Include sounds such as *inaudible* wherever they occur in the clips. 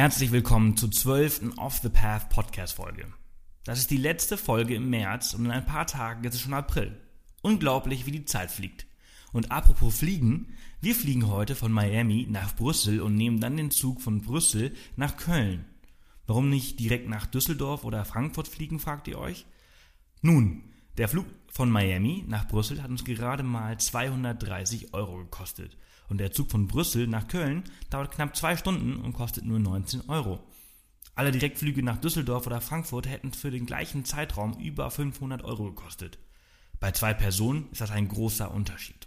Herzlich willkommen zur 12. Off the Path Podcast Folge. Das ist die letzte Folge im März und in ein paar Tagen ist es schon April. Unglaublich, wie die Zeit fliegt. Und apropos Fliegen, wir fliegen heute von Miami nach Brüssel und nehmen dann den Zug von Brüssel nach Köln. Warum nicht direkt nach Düsseldorf oder Frankfurt fliegen, fragt ihr euch? Nun, der Flug von Miami nach Brüssel hat uns gerade mal 230 Euro gekostet und der Zug von Brüssel nach Köln dauert knapp zwei Stunden und kostet nur 19 Euro. Alle Direktflüge nach Düsseldorf oder Frankfurt hätten für den gleichen Zeitraum über 500 Euro gekostet. Bei zwei Personen ist das ein großer Unterschied.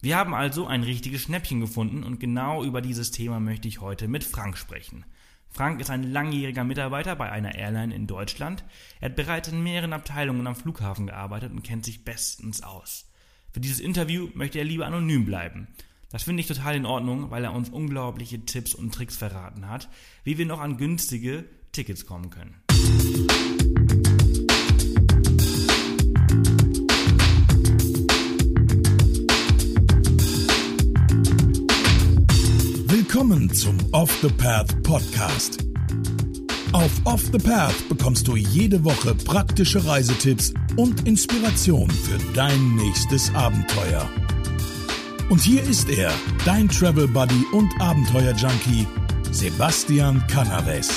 Wir haben also ein richtiges Schnäppchen gefunden und genau über dieses Thema möchte ich heute mit Frank sprechen. Frank ist ein langjähriger Mitarbeiter bei einer Airline in Deutschland. Er hat bereits in mehreren Abteilungen am Flughafen gearbeitet und kennt sich bestens aus. Für dieses Interview möchte er lieber anonym bleiben. Das finde ich total in Ordnung, weil er uns unglaubliche Tipps und Tricks verraten hat, wie wir noch an günstige Tickets kommen können. Willkommen zum Off the Path Podcast. Auf Off the Path bekommst du jede Woche praktische Reisetipps und Inspiration für dein nächstes Abenteuer. Und hier ist er, dein Travel Buddy und Abenteuer Junkie, Sebastian Canaves.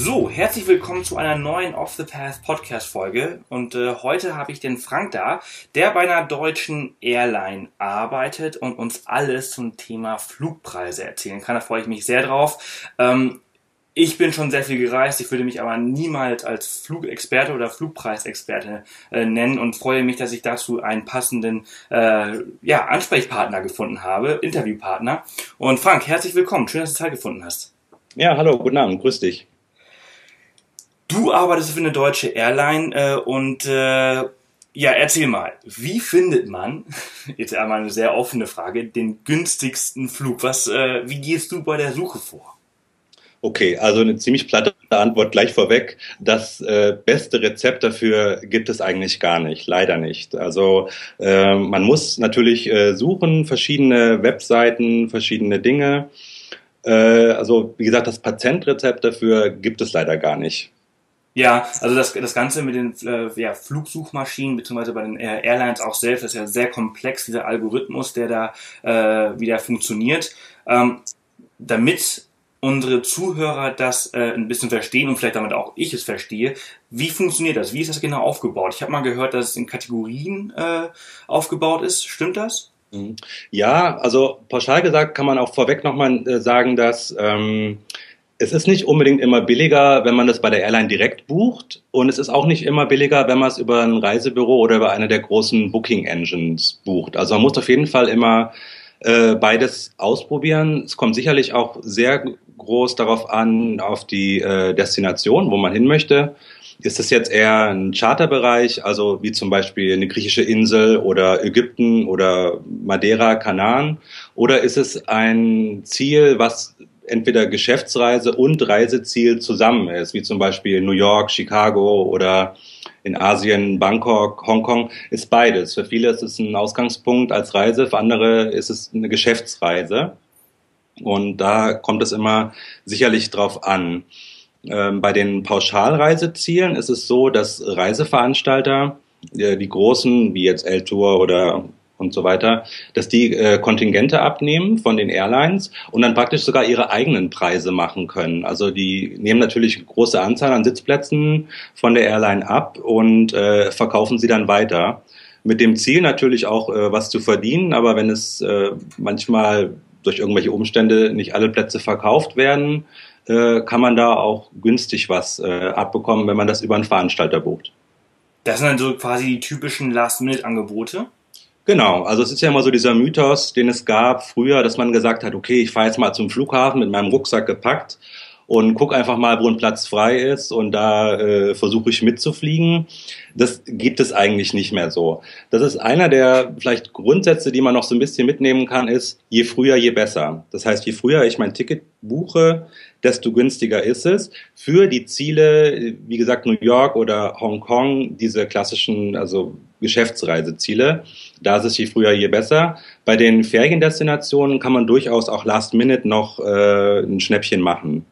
So, herzlich willkommen zu einer neuen Off the Path Podcast Folge. Und äh, heute habe ich den Frank da, der bei einer deutschen Airline arbeitet und uns alles zum Thema Flugpreise erzählen kann. Da freue ich mich sehr drauf. Ähm, ich bin schon sehr viel gereist, ich würde mich aber niemals als Flugexperte oder Flugpreisexperte äh, nennen und freue mich, dass ich dazu einen passenden äh, ja, Ansprechpartner gefunden habe, Interviewpartner. Und Frank, herzlich willkommen, schön, dass du Zeit gefunden hast. Ja, hallo, guten Abend, grüß dich. Du arbeitest für eine deutsche Airline äh, und äh, ja, erzähl mal, wie findet man, *laughs* jetzt einmal eine sehr offene Frage, den günstigsten Flug? Was, äh, wie gehst du bei der Suche vor? Okay, also eine ziemlich platte Antwort gleich vorweg. Das äh, beste Rezept dafür gibt es eigentlich gar nicht, leider nicht. Also äh, man muss natürlich äh, suchen, verschiedene Webseiten, verschiedene Dinge. Äh, also wie gesagt, das Patentrezept dafür gibt es leider gar nicht. Ja, also das, das Ganze mit den äh, ja, Flugsuchmaschinen beziehungsweise bei den Airlines auch selbst ist ja sehr komplex, dieser Algorithmus, der da äh, wieder funktioniert. Ähm, damit unsere Zuhörer das äh, ein bisschen verstehen und vielleicht damit auch ich es verstehe, wie funktioniert das? Wie ist das genau aufgebaut? Ich habe mal gehört, dass es in Kategorien äh, aufgebaut ist. Stimmt das? Mhm. Ja, also pauschal gesagt kann man auch vorweg nochmal äh, sagen, dass ähm, es ist nicht unbedingt immer billiger, wenn man das bei der Airline direkt bucht. Und es ist auch nicht immer billiger, wenn man es über ein Reisebüro oder über eine der großen Booking Engines bucht. Also man muss auf jeden Fall immer äh, beides ausprobieren. Es kommt sicherlich auch sehr groß darauf an, auf die äh, Destination, wo man hin möchte. Ist es jetzt eher ein Charterbereich, also wie zum Beispiel eine griechische Insel oder Ägypten oder Madeira, Kanaren? Oder ist es ein Ziel, was entweder Geschäftsreise und Reiseziel zusammen ist, wie zum Beispiel New York, Chicago oder in Asien, Bangkok, Hongkong, ist beides. Für viele ist es ein Ausgangspunkt als Reise, für andere ist es eine Geschäftsreise. Und da kommt es immer sicherlich drauf an. Ähm, bei den Pauschalreisezielen ist es so, dass Reiseveranstalter, äh, die großen, wie jetzt L-Tour oder und so weiter, dass die äh, Kontingente abnehmen von den Airlines und dann praktisch sogar ihre eigenen Preise machen können. Also die nehmen natürlich große Anzahl an Sitzplätzen von der Airline ab und äh, verkaufen sie dann weiter. Mit dem Ziel natürlich auch äh, was zu verdienen, aber wenn es äh, manchmal durch irgendwelche Umstände nicht alle Plätze verkauft werden, äh, kann man da auch günstig was äh, abbekommen, wenn man das über einen Veranstalter bucht. Das sind dann so quasi die typischen Last-Minute-Angebote? Genau, also es ist ja immer so dieser Mythos, den es gab früher, dass man gesagt hat, okay, ich fahre jetzt mal zum Flughafen mit meinem Rucksack gepackt und guck einfach mal, wo ein Platz frei ist und da äh, versuche ich mitzufliegen. Das gibt es eigentlich nicht mehr so. Das ist einer der vielleicht Grundsätze, die man noch so ein bisschen mitnehmen kann, ist, je früher, je besser. Das heißt, je früher ich mein Ticket buche, desto günstiger ist es. Für die Ziele, wie gesagt, New York oder Hongkong, diese klassischen, also Geschäftsreiseziele, da ist es je früher, je besser. Bei den Feriendestinationen kann man durchaus auch last minute noch äh, ein Schnäppchen machen.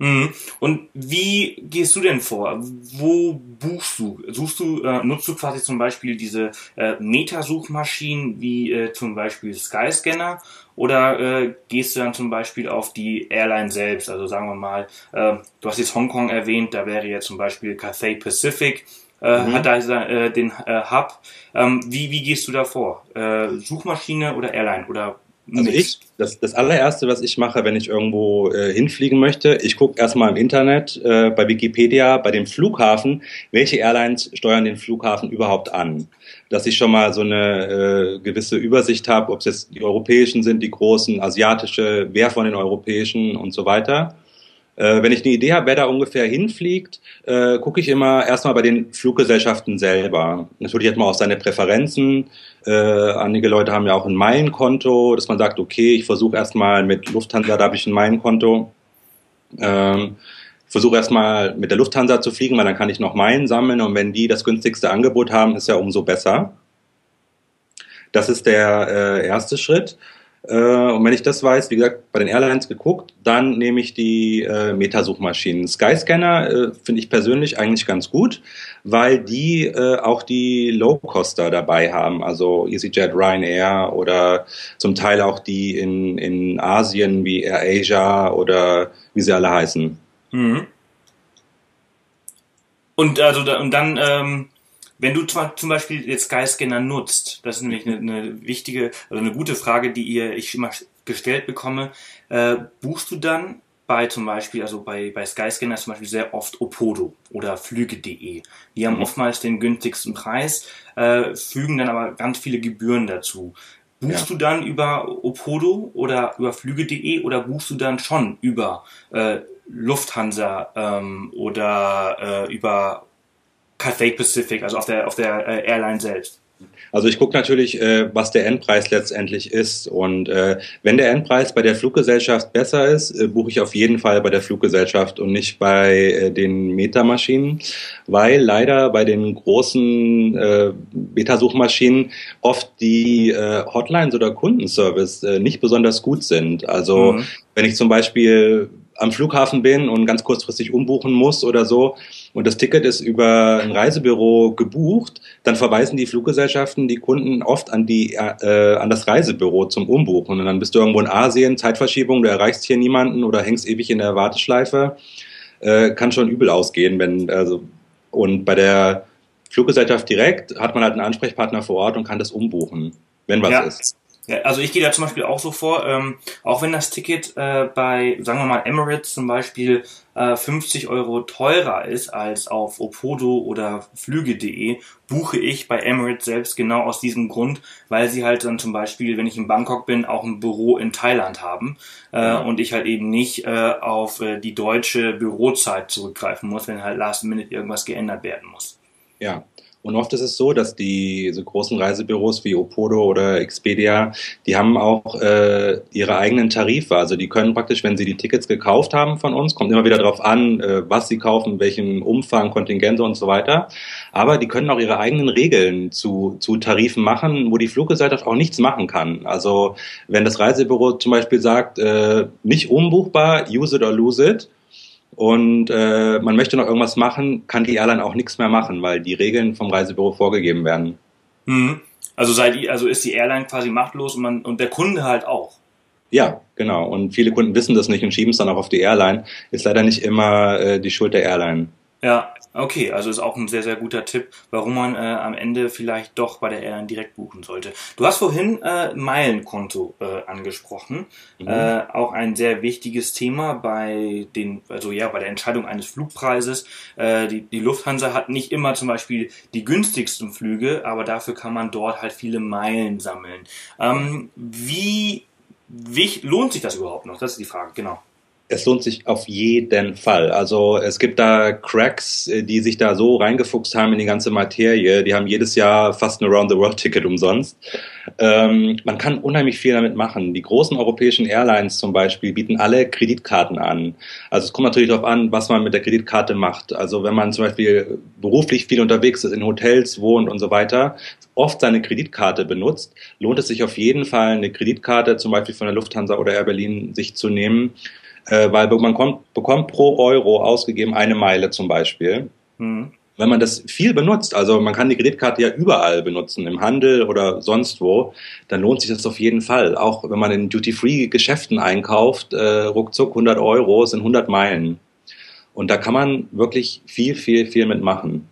Mhm. Und wie gehst du denn vor? Wo buchst du? Suchst du, äh, nutzt du quasi zum Beispiel diese äh, Metasuchmaschinen wie äh, zum Beispiel Skyscanner oder äh, gehst du dann zum Beispiel auf die Airline selbst? Also sagen wir mal, äh, du hast jetzt Hongkong erwähnt, da wäre jetzt zum Beispiel Cathay Pacific. Äh, mhm. hat da äh, den äh, Hub. Ähm, wie, wie gehst du da vor? Äh, Suchmaschine oder Airline oder also ich, das, das allererste, was ich mache, wenn ich irgendwo äh, hinfliegen möchte, ich gucke erstmal im Internet, äh, bei Wikipedia, bei dem Flughafen, welche Airlines steuern den Flughafen überhaupt an. Dass ich schon mal so eine äh, gewisse Übersicht habe, ob es jetzt die europäischen sind, die großen, asiatische, wer von den europäischen und so weiter. Äh, wenn ich eine Idee habe, wer da ungefähr hinfliegt, äh, gucke ich immer erstmal bei den Fluggesellschaften selber. Natürlich hat man auch seine Präferenzen. Äh, einige Leute haben ja auch ein Meilenkonto, dass man sagt, okay, ich versuche erstmal mit Lufthansa, da habe ich ein Meilenkonto. Ähm, versuche erstmal mit der Lufthansa zu fliegen, weil dann kann ich noch Meilen sammeln und wenn die das günstigste Angebot haben, ist ja umso besser. Das ist der äh, erste Schritt. Äh, und wenn ich das weiß, wie gesagt, bei den Airlines geguckt, dann nehme ich die äh, Metasuchmaschinen. Skyscanner äh, finde ich persönlich eigentlich ganz gut, weil die äh, auch die Low-Coster dabei haben, also EasyJet, Ryanair oder zum Teil auch die in, in Asien wie AirAsia oder wie sie alle heißen. Mhm. Und also und dann ähm, wenn du zum Beispiel jetzt Skyscanner nutzt, das ist nämlich eine, eine wichtige, also eine gute Frage, die ihr, ich immer gestellt bekomme, äh, buchst du dann bei zum Beispiel, also bei, bei Skyscanner zum Beispiel sehr oft Opodo oder Flüge.de. Die haben mhm. oftmals den günstigsten Preis, äh, fügen dann aber ganz viele Gebühren dazu. Buchst ja. du dann über Opodo oder über Flüge.de oder buchst du dann schon über äh, Lufthansa ähm, oder äh, über Cathay Pacific, also auf der, auf der äh, Airline selbst? Also ich gucke natürlich, äh, was der Endpreis letztendlich ist. Und äh, wenn der Endpreis bei der Fluggesellschaft besser ist, äh, buche ich auf jeden Fall bei der Fluggesellschaft und nicht bei äh, den Metamaschinen, weil leider bei den großen äh, Metasuchmaschinen oft die äh, Hotlines oder Kundenservice äh, nicht besonders gut sind. Also mhm. wenn ich zum Beispiel am Flughafen bin und ganz kurzfristig umbuchen muss oder so und das Ticket ist über ein Reisebüro gebucht, dann verweisen die Fluggesellschaften die Kunden oft an die äh, an das Reisebüro zum Umbuchen und dann bist du irgendwo in Asien, Zeitverschiebung, du erreichst hier niemanden oder hängst ewig in der Warteschleife, äh, kann schon übel ausgehen, wenn also und bei der Fluggesellschaft direkt hat man halt einen Ansprechpartner vor Ort und kann das umbuchen, wenn was ja. ist. Ja, also ich gehe da zum Beispiel auch so vor, ähm, auch wenn das Ticket äh, bei, sagen wir mal, Emirates zum Beispiel äh, 50 Euro teurer ist als auf Opodo oder Flüge.de, buche ich bei Emirates selbst genau aus diesem Grund, weil sie halt dann zum Beispiel, wenn ich in Bangkok bin, auch ein Büro in Thailand haben äh, mhm. und ich halt eben nicht äh, auf äh, die deutsche Bürozeit zurückgreifen muss, wenn halt last minute irgendwas geändert werden muss. Ja, und oft ist es so, dass die so großen Reisebüros wie Opodo oder Expedia, die haben auch äh, ihre eigenen Tarife. Also die können praktisch, wenn sie die Tickets gekauft haben von uns, kommt immer wieder darauf an, äh, was sie kaufen, welchen Umfang, Kontingente und so weiter. Aber die können auch ihre eigenen Regeln zu, zu Tarifen machen, wo die Fluggesellschaft auch nichts machen kann. Also wenn das Reisebüro zum Beispiel sagt, äh, nicht umbuchbar, use it or lose it, und äh, man möchte noch irgendwas machen, kann die Airline auch nichts mehr machen, weil die Regeln vom Reisebüro vorgegeben werden. Mhm. Also, sei also ist die Airline quasi machtlos und, man, und der Kunde halt auch. Ja, genau. Und viele Kunden wissen das nicht und schieben es dann auch auf die Airline. Ist leider nicht immer äh, die Schuld der Airline. Ja, Okay, also ist auch ein sehr, sehr guter Tipp, warum man äh, am Ende vielleicht doch bei der Airline direkt buchen sollte. Du hast vorhin äh, Meilenkonto äh, angesprochen. Mhm. Äh, auch ein sehr wichtiges Thema bei den, also ja, bei der Entscheidung eines Flugpreises. Äh, die, die Lufthansa hat nicht immer zum Beispiel die günstigsten Flüge, aber dafür kann man dort halt viele Meilen sammeln. Ähm, wie, wie lohnt sich das überhaupt noch? Das ist die Frage, genau. Es lohnt sich auf jeden Fall. Also es gibt da Cracks, äh, die sich da so reingefuchst haben in die ganze Materie. Die haben jedes Jahr fast ein Around-the-World-Ticket umsonst. Ähm, man kann unheimlich viel damit machen. Die großen europäischen Airlines zum Beispiel bieten alle Kreditkarten an. Also es kommt natürlich darauf an, was man mit der Kreditkarte macht. Also wenn man zum Beispiel beruflich viel unterwegs ist, in Hotels wohnt und so weiter, oft seine Kreditkarte benutzt, lohnt es sich auf jeden Fall, eine Kreditkarte zum Beispiel von der Lufthansa oder Air Berlin sich zu nehmen äh, weil man kommt, bekommt pro Euro ausgegeben eine Meile zum Beispiel. Mhm. Wenn man das viel benutzt, also man kann die Kreditkarte ja überall benutzen, im Handel oder sonst wo, dann lohnt sich das auf jeden Fall. Auch wenn man in Duty-Free-Geschäften einkauft, äh, ruckzuck 100 Euro sind 100 Meilen. Und da kann man wirklich viel, viel, viel mitmachen.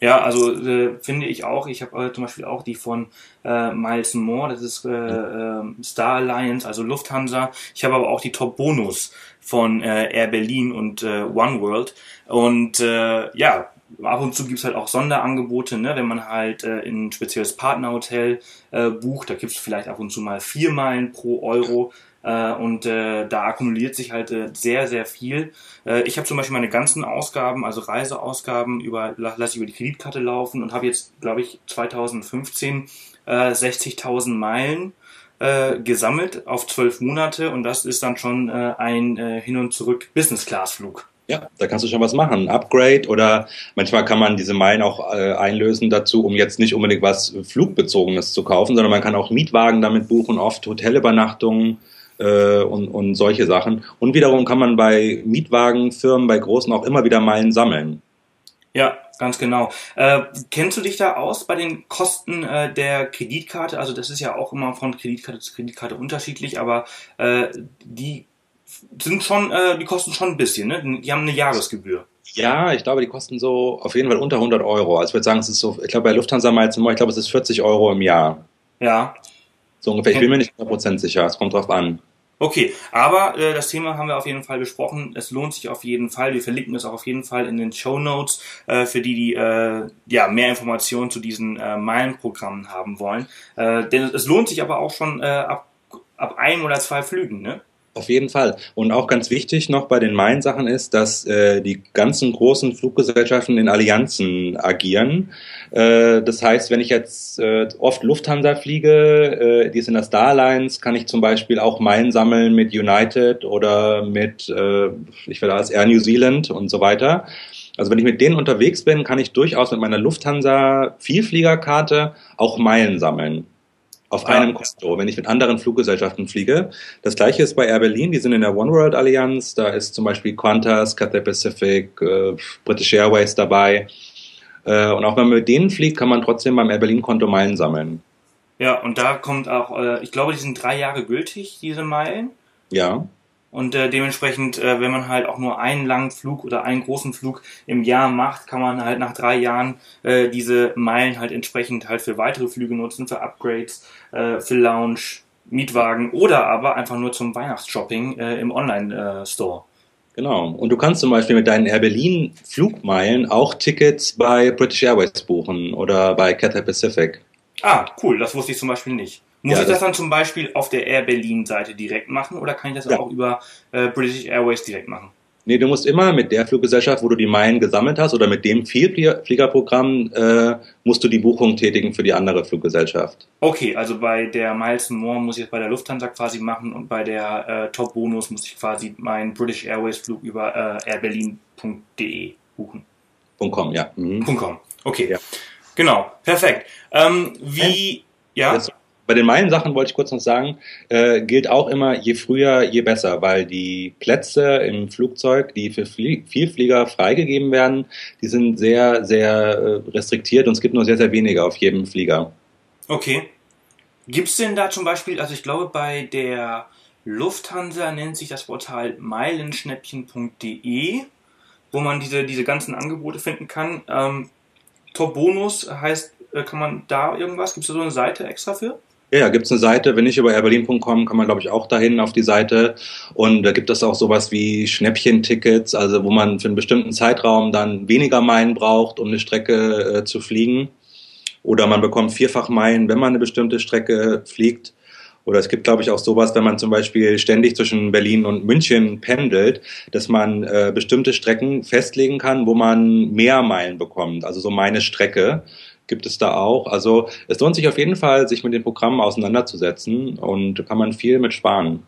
Ja, also äh, finde ich auch. Ich habe äh, zum Beispiel auch die von äh, Miles More, das ist äh, äh, Star Alliance, also Lufthansa. Ich habe aber auch die Top Bonus von äh, Air Berlin und äh, One World. Und äh, ja, ab und zu gibt's halt auch Sonderangebote, ne? wenn man halt äh, in ein spezielles Partnerhotel äh, bucht. Da gibt's vielleicht ab und zu mal vier Meilen pro Euro. Äh, und äh, da akkumuliert sich halt äh, sehr, sehr viel. Äh, ich habe zum Beispiel meine ganzen Ausgaben, also Reiseausgaben, über, lasse ich über die Kreditkarte laufen und habe jetzt, glaube ich, 2015 äh, 60.000 Meilen äh, gesammelt auf zwölf Monate und das ist dann schon äh, ein äh, Hin- und Zurück Business-Class-Flug. Ja, da kannst du schon was machen. Upgrade oder manchmal kann man diese Meilen auch äh, einlösen dazu, um jetzt nicht unbedingt was Flugbezogenes zu kaufen, sondern man kann auch Mietwagen damit buchen, oft Hotelübernachtungen äh, und, und solche Sachen. Und wiederum kann man bei Mietwagenfirmen, bei großen auch immer wieder Meilen sammeln. Ja, ganz genau. Äh, kennst du dich da aus bei den Kosten äh, der Kreditkarte? Also das ist ja auch immer von Kreditkarte zu Kreditkarte unterschiedlich, aber äh, die sind schon, äh, die kosten schon ein bisschen, ne? Die haben eine Jahresgebühr. Ja, ich glaube, die kosten so auf jeden Fall unter 100 Euro. Also ich würde sagen, es ist so, ich glaube bei Lufthansa mal, ich glaube, es ist 40 Euro im Jahr. Ja. So ungefähr. Ich bin mir nicht 100% sicher. Es kommt drauf an. Okay, aber äh, das Thema haben wir auf jeden Fall besprochen. Es lohnt sich auf jeden Fall. Wir verlinken es auch auf jeden Fall in den Show Notes äh, für die, die äh, ja mehr Informationen zu diesen äh, Meilenprogrammen haben wollen. Äh, denn es lohnt sich aber auch schon äh, ab ab ein oder zwei Flügen, ne? Auf jeden Fall. Und auch ganz wichtig noch bei den Main-Sachen ist, dass äh, die ganzen großen Fluggesellschaften in Allianzen agieren. Äh, das heißt, wenn ich jetzt äh, oft Lufthansa fliege, äh, die in der Starlines, kann ich zum Beispiel auch Meilen sammeln mit United oder mit, äh, ich will als Air New Zealand und so weiter. Also wenn ich mit denen unterwegs bin, kann ich durchaus mit meiner Lufthansa Vielfliegerkarte auch Meilen sammeln auf einem Konto, wenn ich mit anderen Fluggesellschaften fliege. Das gleiche ist bei Air Berlin, die sind in der One World Allianz, da ist zum Beispiel Qantas, Cathay Pacific, äh, British Airways dabei. Äh, und auch wenn man mit denen fliegt, kann man trotzdem beim Air Berlin Konto Meilen sammeln. Ja, und da kommt auch, äh, ich glaube, die sind drei Jahre gültig, diese Meilen. Ja. Und äh, dementsprechend, äh, wenn man halt auch nur einen langen Flug oder einen großen Flug im Jahr macht, kann man halt nach drei Jahren äh, diese Meilen halt entsprechend halt für weitere Flüge nutzen, für Upgrades, äh, für Lounge, Mietwagen oder aber einfach nur zum Weihnachtsshopping äh, im Online-Store. Genau. Und du kannst zum Beispiel mit deinen Air Berlin Flugmeilen auch Tickets bei British Airways buchen oder bei Cathay Pacific. Ah, cool. Das wusste ich zum Beispiel nicht. Muss ja, ich das, das, dann zum Beispiel auf der Air Berlin Seite direkt machen oder kann ich das ja. auch über äh, British Airways direkt machen? Nee, du musst immer mit der Fluggesellschaft, wo du die Meilen gesammelt hast oder mit dem Vielfliegerprogramm äh, musst du die Buchung tätigen für die andere Fluggesellschaft. Okay, also bei der Miles More muss ich es bei der Lufthansa quasi machen und bei der äh, Top Bonus muss ich quasi meinen British Airways Flug über äh, airberlin.de buchen. .com, ja. Mhm. .com, okay. Ja. Genau, perfekt. Ähm, wie, ja? Jetzt bei den meinen Sachen wollte ich kurz noch sagen, äh, gilt auch immer, je früher, je besser, weil die Plätze im Flugzeug, die für Flie Vielflieger freigegeben werden, die sind sehr, sehr äh, restriktiert und es gibt nur sehr, sehr wenige auf jedem Flieger. Okay. Gibt es denn da zum Beispiel, also ich glaube bei der Lufthansa nennt sich das Portal meilenschnäppchen.de, wo man diese, diese ganzen Angebote finden kann. Ähm, Top heißt, äh, kann man da irgendwas? Gibt es da so eine Seite extra für? Ja, gibt es eine Seite, wenn nicht über airberlin.com, kann man glaube ich auch dahin auf die Seite. Und da gibt es auch sowas wie Schnäppchentickets, also wo man für einen bestimmten Zeitraum dann weniger Meilen braucht, um eine Strecke äh, zu fliegen. Oder man bekommt vierfach Meilen, wenn man eine bestimmte Strecke fliegt. Oder es gibt, glaube ich, auch sowas, wenn man zum Beispiel ständig zwischen Berlin und München pendelt, dass man äh, bestimmte Strecken festlegen kann, wo man mehr Meilen bekommt. Also so meine Strecke gibt es da auch. Also es lohnt sich auf jeden Fall, sich mit den Programmen auseinanderzusetzen und kann man viel mit sparen.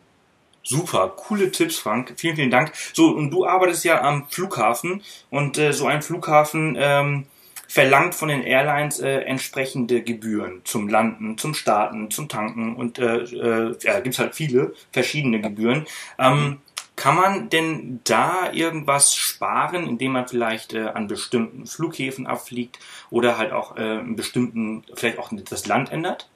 Super, coole Tipps, Frank. Vielen, vielen Dank. So, und du arbeitest ja am Flughafen und äh, so ein Flughafen ähm, verlangt von den Airlines äh, entsprechende Gebühren zum Landen, zum Starten, zum Tanken und äh, äh, ja, gibt halt viele verschiedene Gebühren. Ähm, kann man denn da irgendwas sparen, indem man vielleicht äh, an bestimmten Flughäfen abfliegt oder halt auch äh, einen bestimmten, vielleicht auch das Land ändert?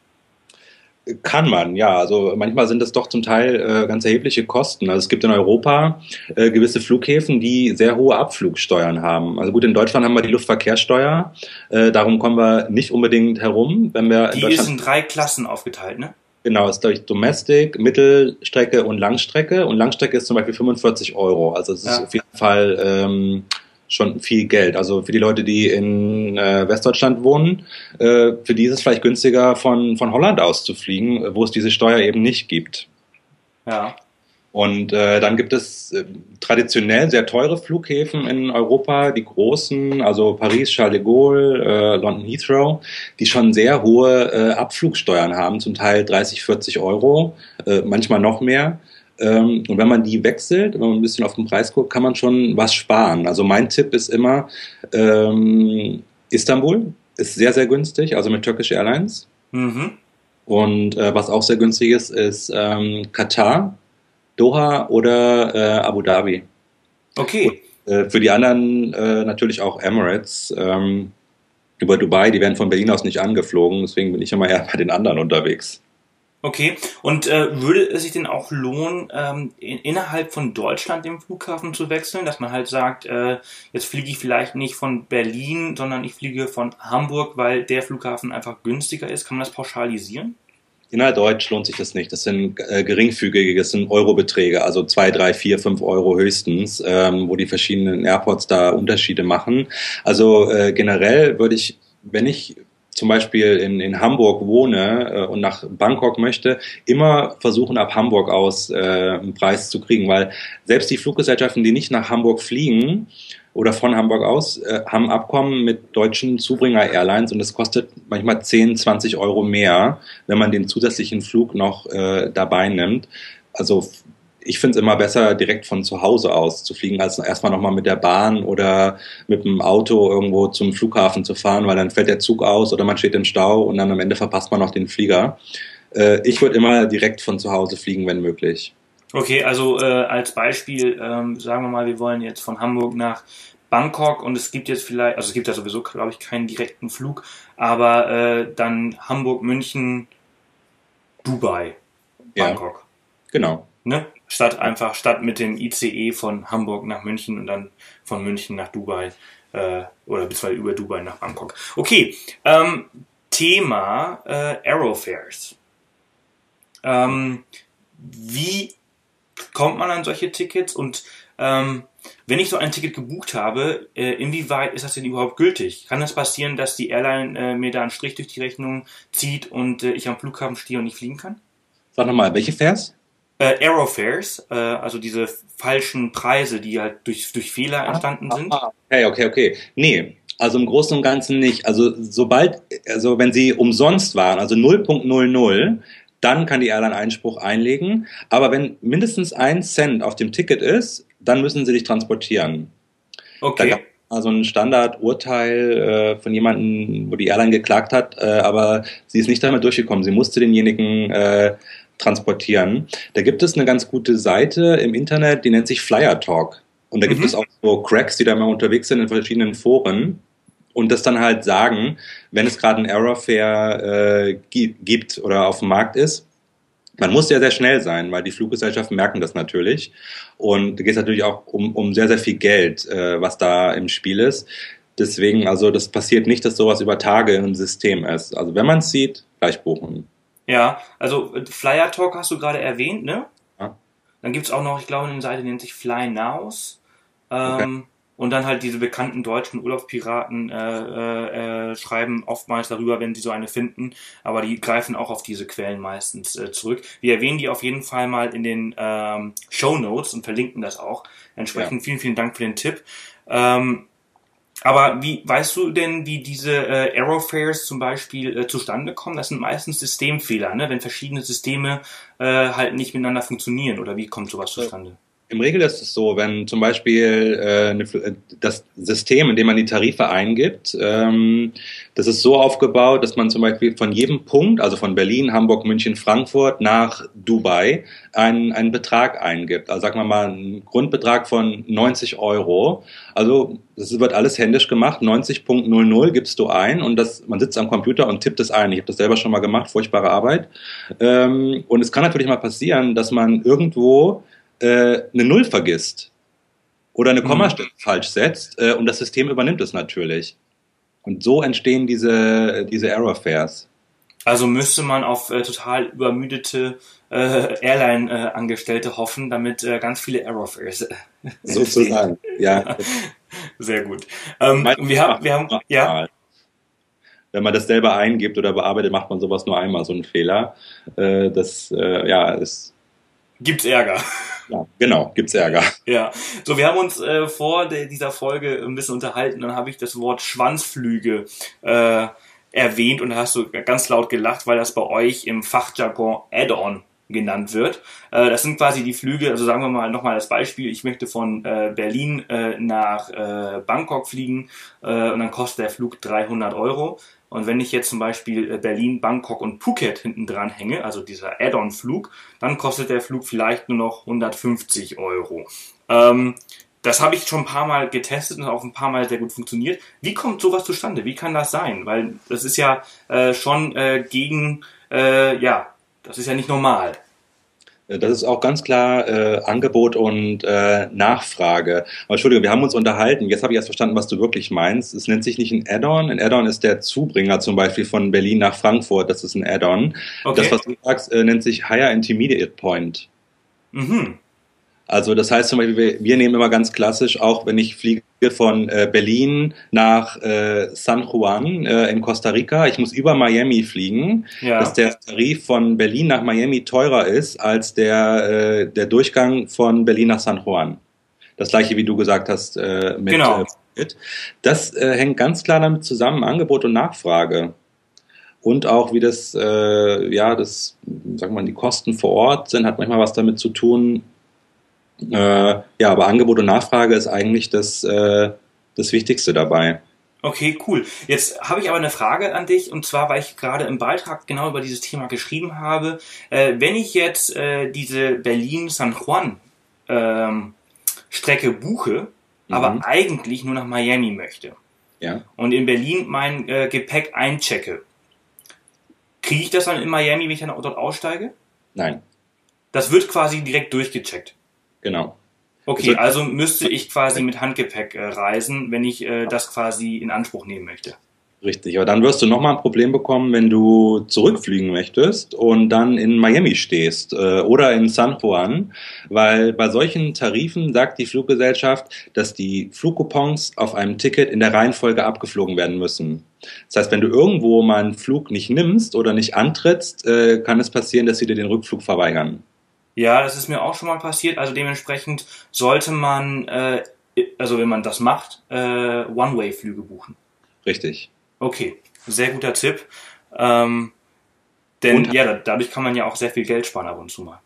Kann man, ja. Also manchmal sind das doch zum Teil äh, ganz erhebliche Kosten. Also es gibt in Europa äh, gewisse Flughäfen, die sehr hohe Abflugsteuern haben. Also gut, in Deutschland haben wir die Luftverkehrssteuer. Äh, darum kommen wir nicht unbedingt herum, wenn wir. Die in ist in drei Klassen aufgeteilt, ne? Genau, ist durch Domestic, Mittelstrecke und Langstrecke. Und Langstrecke ist zum Beispiel 45 Euro. Also es ist ja. auf jeden Fall ähm, schon viel Geld. Also für die Leute, die in äh, Westdeutschland wohnen, äh, für die ist es vielleicht günstiger, von, von Holland aus zu fliegen, wo es diese Steuer eben nicht gibt. Ja. Und äh, dann gibt es äh, traditionell sehr teure Flughäfen in Europa, die großen, also Paris, Charles de Gaulle, äh, London Heathrow, die schon sehr hohe äh, Abflugsteuern haben, zum Teil 30, 40 Euro, äh, manchmal noch mehr. Ähm, und wenn man die wechselt, wenn man ein bisschen auf den Preis guckt, kann man schon was sparen. Also mein Tipp ist immer, ähm, Istanbul ist sehr, sehr günstig, also mit Turkish Airlines. Mhm. Und äh, was auch sehr günstig ist, ist ähm, Katar, Doha oder äh, Abu Dhabi. Okay. Und, äh, für die anderen äh, natürlich auch Emirates. Ähm, über Dubai, die werden von Berlin aus nicht angeflogen, deswegen bin ich immer eher *laughs* bei den anderen unterwegs. Okay, und äh, würde es sich denn auch lohnen, ähm, in, innerhalb von Deutschland den Flughafen zu wechseln, dass man halt sagt, äh, jetzt fliege ich vielleicht nicht von Berlin, sondern ich fliege von Hamburg, weil der Flughafen einfach günstiger ist? Kann man das pauschalisieren? Innerdeutsch lohnt sich das nicht. Das sind äh, geringfügige, das sind Eurobeträge, also zwei, drei, vier, fünf Euro höchstens, ähm, wo die verschiedenen Airports da Unterschiede machen. Also äh, generell würde ich, wenn ich zum Beispiel in, in Hamburg wohne äh, und nach Bangkok möchte, immer versuchen, ab Hamburg aus äh, einen Preis zu kriegen, weil selbst die Fluggesellschaften, die nicht nach Hamburg fliegen oder von Hamburg aus, äh, haben Abkommen mit deutschen Zubringer Airlines und das kostet manchmal 10, 20 Euro mehr, wenn man den zusätzlichen Flug noch äh, dabei nimmt. Also ich finde es immer besser, direkt von zu Hause aus zu fliegen, als erstmal nochmal mit der Bahn oder mit dem Auto irgendwo zum Flughafen zu fahren, weil dann fällt der Zug aus oder man steht im Stau und dann am Ende verpasst man noch den Flieger. Äh, ich würde immer direkt von zu Hause fliegen, wenn möglich. Okay, also äh, als Beispiel, ähm, sagen wir mal, wir wollen jetzt von Hamburg nach Bangkok und es gibt jetzt vielleicht, also es gibt ja sowieso, glaube ich, keinen direkten Flug, aber äh, dann Hamburg, München, Dubai, Bangkok. Ja, genau. Ne? statt einfach statt mit dem ICE von Hamburg nach München und dann von München nach Dubai äh, oder beziehungsweise über Dubai nach Bangkok. Okay, ähm, Thema äh, Aerofares. Ähm, wie kommt man an solche Tickets und ähm, wenn ich so ein Ticket gebucht habe, äh, inwieweit ist das denn überhaupt gültig? Kann es passieren, dass die Airline äh, mir da einen Strich durch die Rechnung zieht und äh, ich am Flughafen stehe und nicht fliegen kann? Sag nochmal, welche Fares? äh, Aerofares, äh, also diese falschen Preise, die halt durch, durch Fehler ah, entstanden sind. Ah, okay, okay, okay. Nee, also im Großen und Ganzen nicht. Also sobald, also wenn sie umsonst waren, also 0.00, dann kann die Airline Einspruch einlegen. Aber wenn mindestens ein Cent auf dem Ticket ist, dann müssen sie dich transportieren. Okay. Also ein Standardurteil äh, von jemandem, wo die Airline geklagt hat, äh, aber sie ist nicht damit durchgekommen. Sie musste denjenigen äh, transportieren. Da gibt es eine ganz gute Seite im Internet, die nennt sich Flyer Talk. Und da gibt mhm. es auch so Cracks, die da mal unterwegs sind in verschiedenen Foren und das dann halt sagen, wenn es gerade ein Errorfare äh, gibt oder auf dem Markt ist. Man muss ja sehr schnell sein, weil die Fluggesellschaften merken das natürlich. Und da geht es natürlich auch um, um sehr, sehr viel Geld, äh, was da im Spiel ist. Deswegen, also das passiert nicht, dass sowas über Tage im System ist. Also wenn man es sieht, gleich buchen. Ja, also Flyer Talk hast du gerade erwähnt, ne? Ja. Dann gibt's auch noch, ich glaube, eine Seite, nennt sich Fly Nows. Ähm, okay. Und dann halt diese bekannten deutschen Urlaubspiraten äh, äh, äh, schreiben oftmals darüber, wenn sie so eine finden, aber die greifen auch auf diese Quellen meistens äh, zurück. Wir erwähnen die auf jeden Fall mal in den ähm, Show Notes und verlinken das auch. Entsprechend ja. vielen, vielen Dank für den Tipp. Ähm, aber wie weißt du denn, wie diese äh, Error Fares zum Beispiel äh, zustande kommen? Das sind meistens Systemfehler, ne? wenn verschiedene Systeme äh, halt nicht miteinander funktionieren. Oder wie kommt sowas zustande? Im Regel ist es so, wenn zum Beispiel äh, eine, das System, in dem man die Tarife eingibt, ähm, das ist so aufgebaut, dass man zum Beispiel von jedem Punkt, also von Berlin, Hamburg, München, Frankfurt nach Dubai, einen, einen Betrag eingibt. Also sagen wir mal einen Grundbetrag von 90 Euro. Also das wird alles händisch gemacht. 90.00 gibst du ein und das, man sitzt am Computer und tippt es ein. Ich habe das selber schon mal gemacht, furchtbare Arbeit. Ähm, und es kann natürlich mal passieren, dass man irgendwo äh, eine Null vergisst oder eine. Kommastelle mhm. falsch setzt äh, und das System übernimmt es natürlich. Und so entstehen diese, diese Error-Fares. Also müsste man auf äh, total übermüdete äh, Airline-Angestellte hoffen, damit äh, ganz viele Error-Fares. Äh, *laughs* Sozusagen, ja. *laughs* Sehr gut. Ähm, wir haben, wir haben, ja. Wenn man das selber eingibt oder bearbeitet, macht man sowas nur einmal, so einen Fehler. Äh, das, ja, ist. Gibt's Ärger. Ja, genau, gibt's Ärger. Ja, so wir haben uns äh, vor dieser Folge ein bisschen unterhalten, dann habe ich das Wort Schwanzflüge äh, erwähnt und da hast du ganz laut gelacht, weil das bei euch im Fachjargon Add-on genannt wird. Äh, das sind quasi die Flüge, also sagen wir mal nochmal das Beispiel, ich möchte von äh, Berlin äh, nach äh, Bangkok fliegen äh, und dann kostet der Flug 300 Euro. Und wenn ich jetzt zum Beispiel äh, Berlin, Bangkok und Phuket hinten dran hänge, also dieser Add-on-Flug, dann kostet der Flug vielleicht nur noch 150 Euro. Ähm, das habe ich schon ein paar Mal getestet und auch ein paar Mal sehr gut funktioniert. Wie kommt sowas zustande? Wie kann das sein? Weil das ist ja äh, schon äh, gegen, äh, ja, das ist ja nicht normal. Äh, das ist auch ganz klar äh, Angebot und äh, Nachfrage. Aber Entschuldige, wir haben uns unterhalten. Jetzt habe ich erst verstanden, was du wirklich meinst. Es nennt sich nicht ein Add-on. Ein Add-on ist der Zubringer zum Beispiel von Berlin nach Frankfurt. Das ist ein Add-on. Okay. Das, was du sagst, äh, nennt sich Higher Intermediate Point. Mhm. Also das heißt zum Beispiel, wir, wir, nehmen immer ganz klassisch, auch wenn ich fliege von äh, Berlin nach äh, San Juan äh, in Costa Rica, ich muss über Miami fliegen, ja. dass der Tarif von Berlin nach Miami teurer ist als der, äh, der Durchgang von Berlin nach San Juan. Das gleiche, wie du gesagt hast, äh, mit genau. äh, Das hängt ganz klar damit zusammen, Angebot und Nachfrage und auch wie das, äh, ja, das, sagen wir mal, die Kosten vor Ort sind, hat manchmal was damit zu tun, äh, ja, aber Angebot und Nachfrage ist eigentlich das, äh, das Wichtigste dabei. Okay, cool. Jetzt habe ich aber eine Frage an dich und zwar, weil ich gerade im Beitrag genau über dieses Thema geschrieben habe. Äh, wenn ich jetzt äh, diese Berlin-San Juan ähm, Strecke buche, mhm. aber eigentlich nur nach Miami möchte ja. und in Berlin mein äh, Gepäck einchecke, kriege ich das dann in Miami, wenn ich dann dort aussteige? Nein. Das wird quasi direkt durchgecheckt. Genau. Okay, also müsste ich quasi mit Handgepäck äh, reisen, wenn ich äh, das quasi in Anspruch nehmen möchte. Richtig, aber dann wirst du nochmal ein Problem bekommen, wenn du zurückfliegen möchtest und dann in Miami stehst äh, oder in San Juan, weil bei solchen Tarifen sagt die Fluggesellschaft, dass die Flugcoupons auf einem Ticket in der Reihenfolge abgeflogen werden müssen. Das heißt, wenn du irgendwo mal einen Flug nicht nimmst oder nicht antrittst, äh, kann es passieren, dass sie dir den Rückflug verweigern. Ja, das ist mir auch schon mal passiert. Also dementsprechend sollte man, äh, also wenn man das macht, äh, One-Way-Flüge buchen. Richtig. Okay, sehr guter Tipp. Ähm, denn und, ja, dadurch kann man ja auch sehr viel Geld sparen ab und zu mal.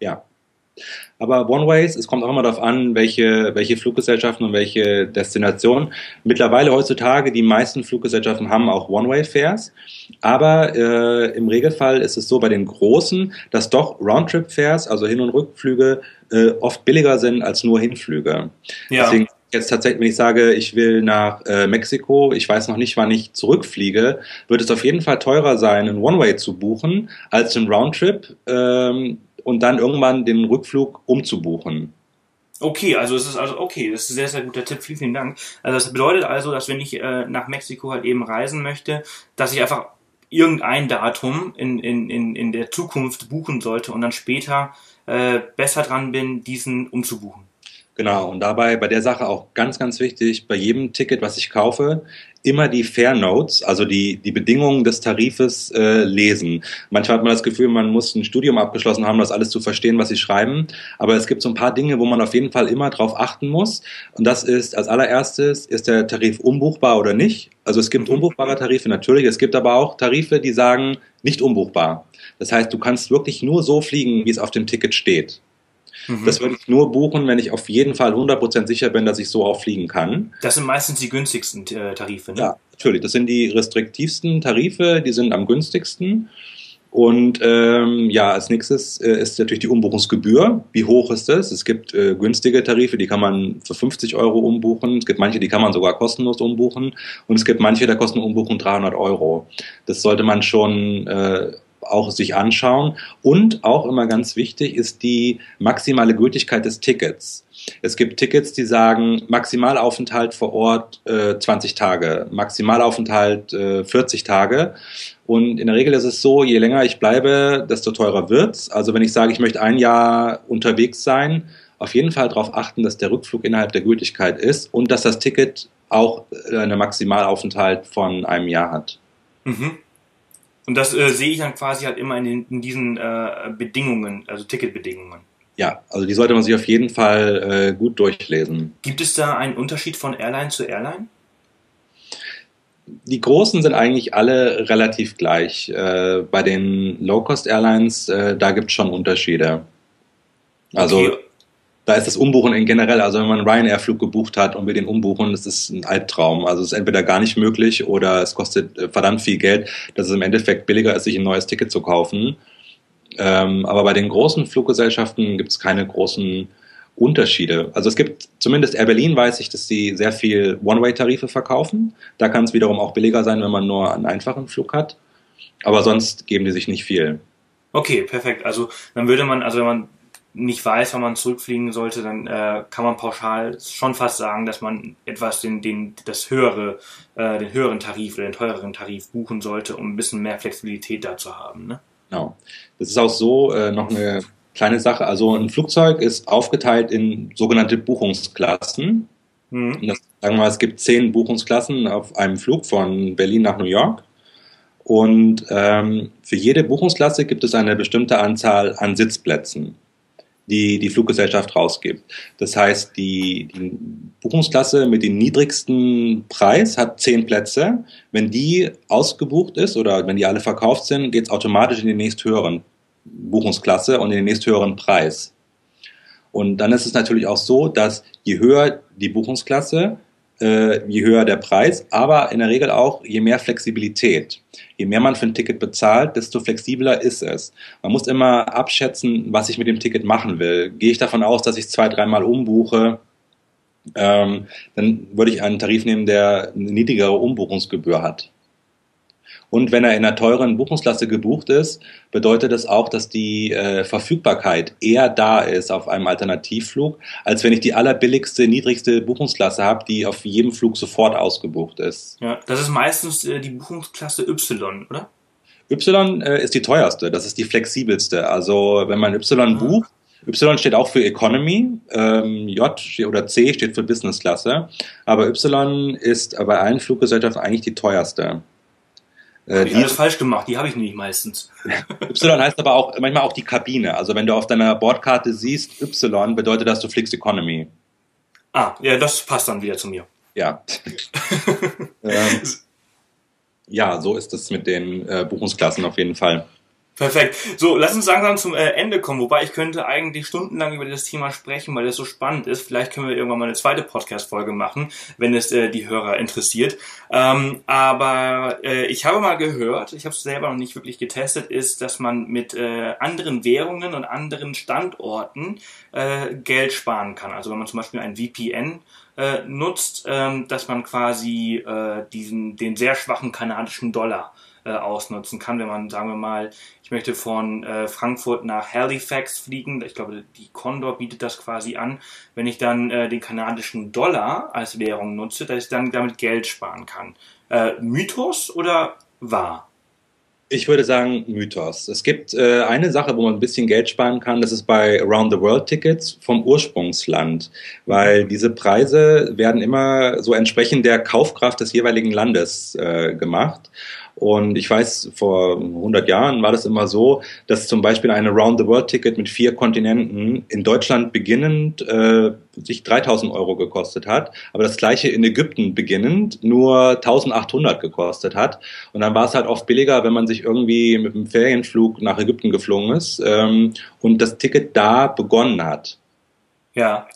Ja, aber One-Ways, es kommt auch immer darauf an, welche, welche Fluggesellschaften und welche Destinationen. Mittlerweile heutzutage, die meisten Fluggesellschaften haben auch One-Way-Fares. Aber äh, im Regelfall ist es so bei den großen, dass doch Roundtrip-Fares, also Hin- und Rückflüge, äh, oft billiger sind als nur Hinflüge. Ja. Deswegen jetzt tatsächlich, wenn ich sage, ich will nach äh, Mexiko, ich weiß noch nicht, wann ich zurückfliege, wird es auf jeden Fall teurer sein, einen One-Way zu buchen, als einen Roundtrip. Ähm, und dann irgendwann den Rückflug umzubuchen. Okay, also es ist also okay, das ist ein sehr, sehr guter Tipp, vielen, vielen Dank. Also das bedeutet also, dass wenn ich äh, nach Mexiko halt eben reisen möchte, dass ich einfach irgendein Datum in, in, in, in der Zukunft buchen sollte und dann später äh, besser dran bin, diesen umzubuchen. Genau, und dabei bei der Sache auch ganz, ganz wichtig, bei jedem Ticket, was ich kaufe, immer die Fair Notes, also die, die Bedingungen des Tarifes äh, lesen. Manchmal hat man das Gefühl, man muss ein Studium abgeschlossen haben, das alles zu verstehen, was sie schreiben. Aber es gibt so ein paar Dinge, wo man auf jeden Fall immer drauf achten muss. Und das ist als allererstes, ist der Tarif umbuchbar oder nicht? Also es gibt mhm. umbuchbare Tarife natürlich, es gibt aber auch Tarife, die sagen nicht umbuchbar. Das heißt, du kannst wirklich nur so fliegen, wie es auf dem Ticket steht. Mhm. Das würde ich nur buchen, wenn ich auf jeden Fall 100% sicher bin, dass ich so auch fliegen kann. Das sind meistens die günstigsten äh, Tarife, ne? Ja, natürlich. Das sind die restriktivsten Tarife, die sind am günstigsten. Und ähm, ja, als nächstes äh, ist natürlich die Umbuchungsgebühr. Wie hoch ist das? Es gibt äh, günstige Tarife, die kann man für 50 Euro umbuchen. Es gibt manche, die kann man sogar kostenlos umbuchen. Und es gibt manche, da kosten Umbuchen 300 Euro. Das sollte man schon äh, auch sich anschauen. Und auch immer ganz wichtig ist die maximale Gültigkeit des Tickets. Es gibt Tickets, die sagen Maximalaufenthalt vor Ort äh, 20 Tage, Maximalaufenthalt äh, 40 Tage. Und in der Regel ist es so, je länger ich bleibe, desto teurer wird's. Also wenn ich sage, ich möchte ein Jahr unterwegs sein, auf jeden Fall darauf achten, dass der Rückflug innerhalb der Gültigkeit ist und dass das Ticket auch äh, einen Maximalaufenthalt von einem Jahr hat. Mhm. Und das äh, sehe ich dann quasi halt immer in, den, in diesen äh, Bedingungen, also Ticketbedingungen. Ja, also die sollte man sich auf jeden Fall äh, gut durchlesen. Gibt es da einen Unterschied von Airline zu Airline? Die großen sind eigentlich alle relativ gleich. Äh, bei den Low-Cost-Airlines, äh, da gibt es schon Unterschiede. Also okay da ist das Umbuchen in generell, also wenn man einen Ryanair-Flug gebucht hat und will den umbuchen, das ist ein Albtraum. Also es ist entweder gar nicht möglich oder es kostet äh, verdammt viel Geld, dass es im Endeffekt billiger ist, sich ein neues Ticket zu kaufen. Ähm, aber bei den großen Fluggesellschaften gibt es keine großen Unterschiede. Also es gibt zumindest Air Berlin weiß ich, dass sie sehr viel One-Way-Tarife verkaufen. Da kann es wiederum auch billiger sein, wenn man nur einen einfachen Flug hat. Aber sonst geben die sich nicht viel. Okay, perfekt. Also dann würde man, also wenn man nicht weiß, wann man zurückfliegen sollte, dann äh, kann man pauschal schon fast sagen, dass man etwas den, den, das höhere, äh, den höheren Tarif oder den teureren Tarif buchen sollte, um ein bisschen mehr Flexibilität da zu haben. Ne? Genau. Das ist auch so äh, noch eine kleine Sache. Also ein Flugzeug ist aufgeteilt in sogenannte Buchungsklassen. Mhm. Das, sagen wir mal, es gibt zehn Buchungsklassen auf einem Flug von Berlin nach New York. Und ähm, für jede Buchungsklasse gibt es eine bestimmte Anzahl an Sitzplätzen die die Fluggesellschaft rausgibt. Das heißt, die, die Buchungsklasse mit dem niedrigsten Preis hat zehn Plätze. Wenn die ausgebucht ist oder wenn die alle verkauft sind, geht es automatisch in die nächsthöheren Buchungsklasse und in den nächsthöheren Preis. Und dann ist es natürlich auch so, dass je höher die Buchungsklasse, äh, je höher der Preis, aber in der Regel auch je mehr Flexibilität. Je mehr man für ein Ticket bezahlt, desto flexibler ist es. Man muss immer abschätzen, was ich mit dem Ticket machen will. Gehe ich davon aus, dass ich zwei, dreimal umbuche, ähm, dann würde ich einen Tarif nehmen, der eine niedrigere Umbuchungsgebühr hat. Und wenn er in einer teuren Buchungsklasse gebucht ist, bedeutet das auch, dass die äh, Verfügbarkeit eher da ist auf einem Alternativflug, als wenn ich die allerbilligste, niedrigste Buchungsklasse habe, die auf jedem Flug sofort ausgebucht ist. Ja, das ist meistens äh, die Buchungsklasse Y, oder? Y äh, ist die teuerste, das ist die flexibelste. Also wenn man Y ah. bucht, Y steht auch für Economy, ähm, J oder C steht für Business Klasse, aber Y ist bei allen Fluggesellschaften eigentlich die teuerste. Äh, die alles falsch gemacht, die habe ich nämlich meistens. Y heißt aber auch manchmal auch die Kabine. Also wenn du auf deiner Bordkarte siehst Y, bedeutet das, du fliegst Economy. Ah, ja, das passt dann wieder zu mir. Ja. *laughs* ähm, ja, so ist es mit den äh, Buchungsklassen auf jeden Fall. Perfekt. So, lass uns langsam zum äh, Ende kommen. Wobei ich könnte eigentlich stundenlang über das Thema sprechen, weil das so spannend ist. Vielleicht können wir irgendwann mal eine zweite Podcast-Folge machen, wenn es äh, die Hörer interessiert. Ähm, aber äh, ich habe mal gehört, ich habe es selber noch nicht wirklich getestet, ist, dass man mit äh, anderen Währungen und anderen Standorten äh, Geld sparen kann. Also wenn man zum Beispiel ein VPN äh, nutzt, ähm, dass man quasi diesen den sehr schwachen kanadischen Dollar ausnutzen kann, wenn man, sagen wir mal, ich möchte von äh, Frankfurt nach Halifax fliegen, ich glaube, die Condor bietet das quasi an, wenn ich dann äh, den kanadischen Dollar als Währung nutze, dass ich dann damit Geld sparen kann. Äh, Mythos oder wahr? Ich würde sagen Mythos. Es gibt äh, eine Sache, wo man ein bisschen Geld sparen kann, das ist bei Around the World Tickets vom Ursprungsland, weil diese Preise werden immer so entsprechend der Kaufkraft des jeweiligen Landes äh, gemacht. Und ich weiß, vor 100 Jahren war das immer so, dass zum Beispiel ein Around-the-World-Ticket mit vier Kontinenten in Deutschland beginnend äh, sich 3000 Euro gekostet hat, aber das gleiche in Ägypten beginnend nur 1800 gekostet hat. Und dann war es halt oft billiger, wenn man sich irgendwie mit einem Ferienflug nach Ägypten geflogen ist ähm, und das Ticket da begonnen hat. Ja.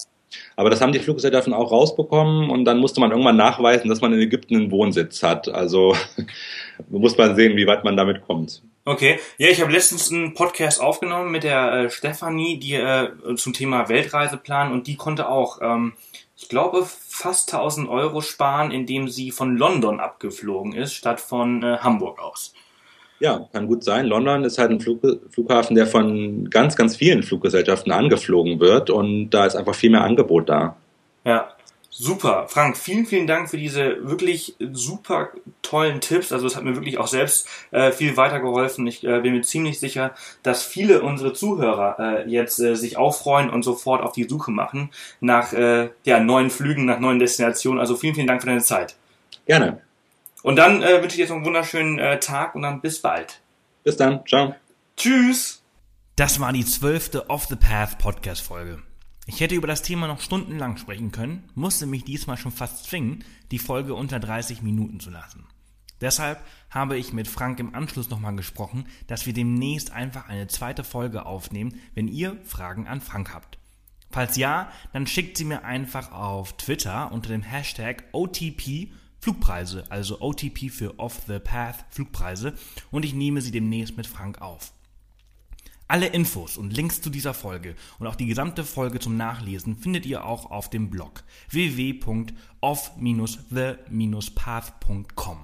Aber das haben die Fluggesellschaften auch rausbekommen und dann musste man irgendwann nachweisen, dass man in Ägypten einen Wohnsitz hat. Also *laughs* muss man sehen, wie weit man damit kommt. Okay, ja, ich habe letztens einen Podcast aufgenommen mit der äh, Stefanie, die äh, zum Thema Weltreiseplan und die konnte auch, ähm, ich glaube, fast 1000 Euro sparen, indem sie von London abgeflogen ist, statt von äh, Hamburg aus. Ja, kann gut sein. London ist halt ein Flug, Flughafen, der von ganz, ganz vielen Fluggesellschaften angeflogen wird und da ist einfach viel mehr Angebot da. Ja, super. Frank, vielen, vielen Dank für diese wirklich super tollen Tipps. Also es hat mir wirklich auch selbst äh, viel weitergeholfen. Ich äh, bin mir ziemlich sicher, dass viele unserer Zuhörer äh, jetzt äh, sich auch freuen und sofort auf die Suche machen nach äh, ja, neuen Flügen, nach neuen Destinationen. Also vielen, vielen Dank für deine Zeit. Gerne. Und dann äh, wünsche ich dir noch einen wunderschönen äh, Tag und dann bis bald. Bis dann. Ciao. Tschüss. Das war die zwölfte Off the Path Podcast Folge. Ich hätte über das Thema noch stundenlang sprechen können, musste mich diesmal schon fast zwingen, die Folge unter 30 Minuten zu lassen. Deshalb habe ich mit Frank im Anschluss nochmal gesprochen, dass wir demnächst einfach eine zweite Folge aufnehmen, wenn ihr Fragen an Frank habt. Falls ja, dann schickt sie mir einfach auf Twitter unter dem Hashtag OTP Flugpreise, also OTP für Off the Path Flugpreise und ich nehme sie demnächst mit Frank auf. Alle Infos und Links zu dieser Folge und auch die gesamte Folge zum Nachlesen findet ihr auch auf dem Blog www.off-the-path.com.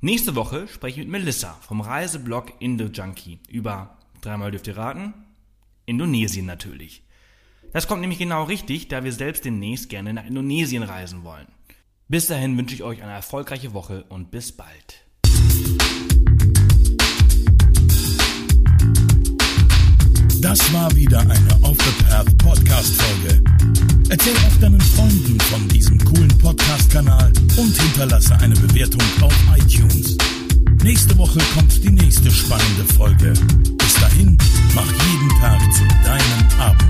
Nächste Woche spreche ich mit Melissa vom Reiseblog Indo-Junkie über, dreimal dürft ihr raten, Indonesien natürlich. Das kommt nämlich genau richtig, da wir selbst demnächst gerne nach Indonesien reisen wollen. Bis dahin wünsche ich euch eine erfolgreiche Woche und bis bald. Das war wieder eine Off the Path Podcast Folge. Erzähl auch deinen Freunden von diesem coolen Podcast-Kanal und hinterlasse eine Bewertung auf iTunes. Nächste Woche kommt die nächste spannende Folge. Bis dahin, mach jeden Tag zu deinem Abend.